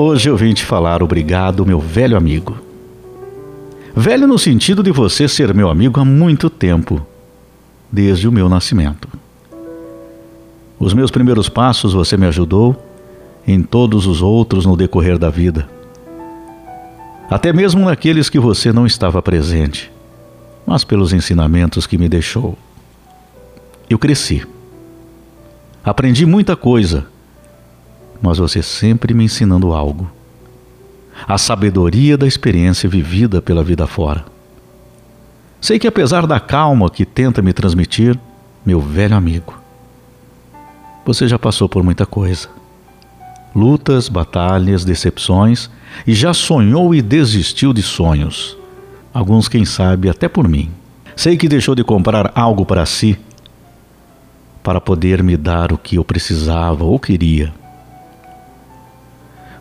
Hoje eu vim te falar obrigado, meu velho amigo. Velho no sentido de você ser meu amigo há muito tempo, desde o meu nascimento. Os meus primeiros passos você me ajudou, em todos os outros no decorrer da vida. Até mesmo naqueles que você não estava presente, mas pelos ensinamentos que me deixou. Eu cresci. Aprendi muita coisa, mas você sempre me ensinando algo. A sabedoria da experiência vivida pela vida fora. Sei que apesar da calma que tenta me transmitir, meu velho amigo, você já passou por muita coisa. Lutas, batalhas, decepções e já sonhou e desistiu de sonhos. Alguns, quem sabe, até por mim. Sei que deixou de comprar algo para si para poder me dar o que eu precisava ou queria.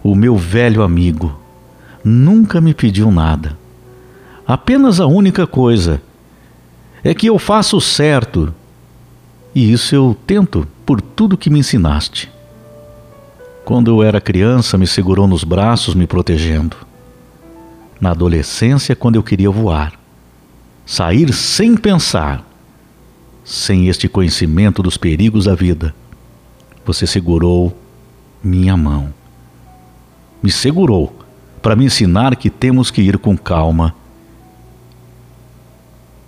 O meu velho amigo nunca me pediu nada. Apenas a única coisa é que eu faço certo e isso eu tento por tudo que me ensinaste. Quando eu era criança, me segurou nos braços, me protegendo. Na adolescência, quando eu queria voar, sair sem pensar, sem este conhecimento dos perigos da vida, você segurou minha mão. Me segurou para me ensinar que temos que ir com calma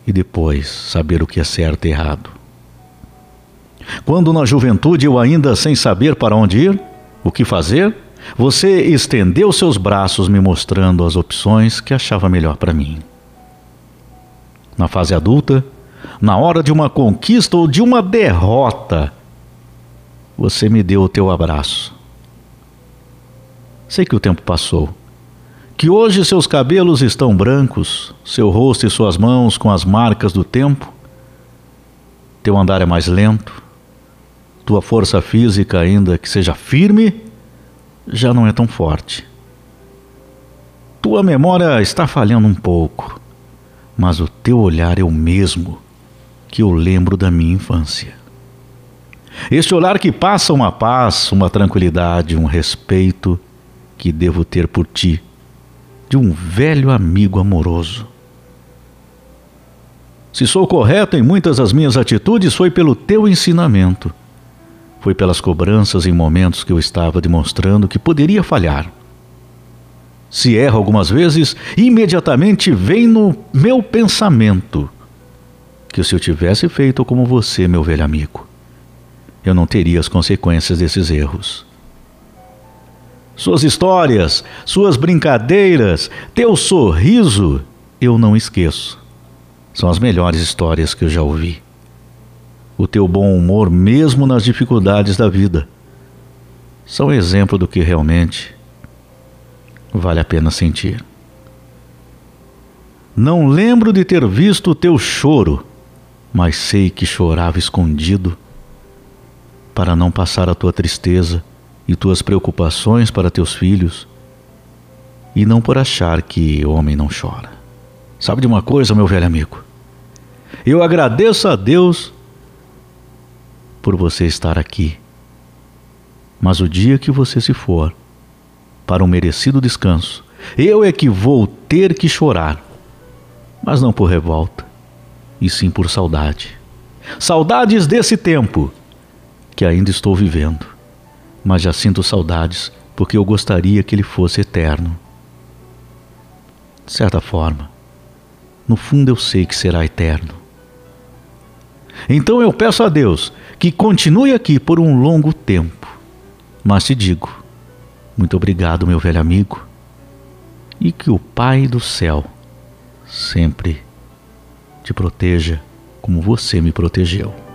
e depois saber o que é certo e errado. Quando na juventude eu ainda sem saber para onde ir, o que fazer, você estendeu seus braços me mostrando as opções que achava melhor para mim. Na fase adulta, na hora de uma conquista ou de uma derrota, você me deu o teu abraço. Sei que o tempo passou, que hoje seus cabelos estão brancos, seu rosto e suas mãos com as marcas do tempo, teu andar é mais lento, tua força física, ainda que seja firme, já não é tão forte. Tua memória está falhando um pouco, mas o teu olhar é o mesmo que eu lembro da minha infância. Este olhar que passa uma paz, uma tranquilidade, um respeito que devo ter por ti, de um velho amigo amoroso. Se sou correto em muitas das minhas atitudes, foi pelo teu ensinamento foi pelas cobranças em momentos que eu estava demonstrando que poderia falhar. Se erro algumas vezes, imediatamente vem no meu pensamento que se eu tivesse feito como você, meu velho amigo, eu não teria as consequências desses erros. Suas histórias, suas brincadeiras, teu sorriso, eu não esqueço. São as melhores histórias que eu já ouvi o teu bom humor, mesmo nas dificuldades da vida, são exemplo do que realmente vale a pena sentir. Não lembro de ter visto o teu choro, mas sei que chorava escondido para não passar a tua tristeza e tuas preocupações para teus filhos e não por achar que homem não chora. Sabe de uma coisa, meu velho amigo? Eu agradeço a Deus por você estar aqui. Mas o dia que você se for para um merecido descanso, eu é que vou ter que chorar, mas não por revolta, e sim por saudade. Saudades desse tempo que ainda estou vivendo, mas já sinto saudades porque eu gostaria que ele fosse eterno. De certa forma, no fundo eu sei que será eterno. Então eu peço a Deus que continue aqui por um longo tempo. Mas te digo, muito obrigado, meu velho amigo, e que o Pai do céu sempre te proteja como você me protegeu.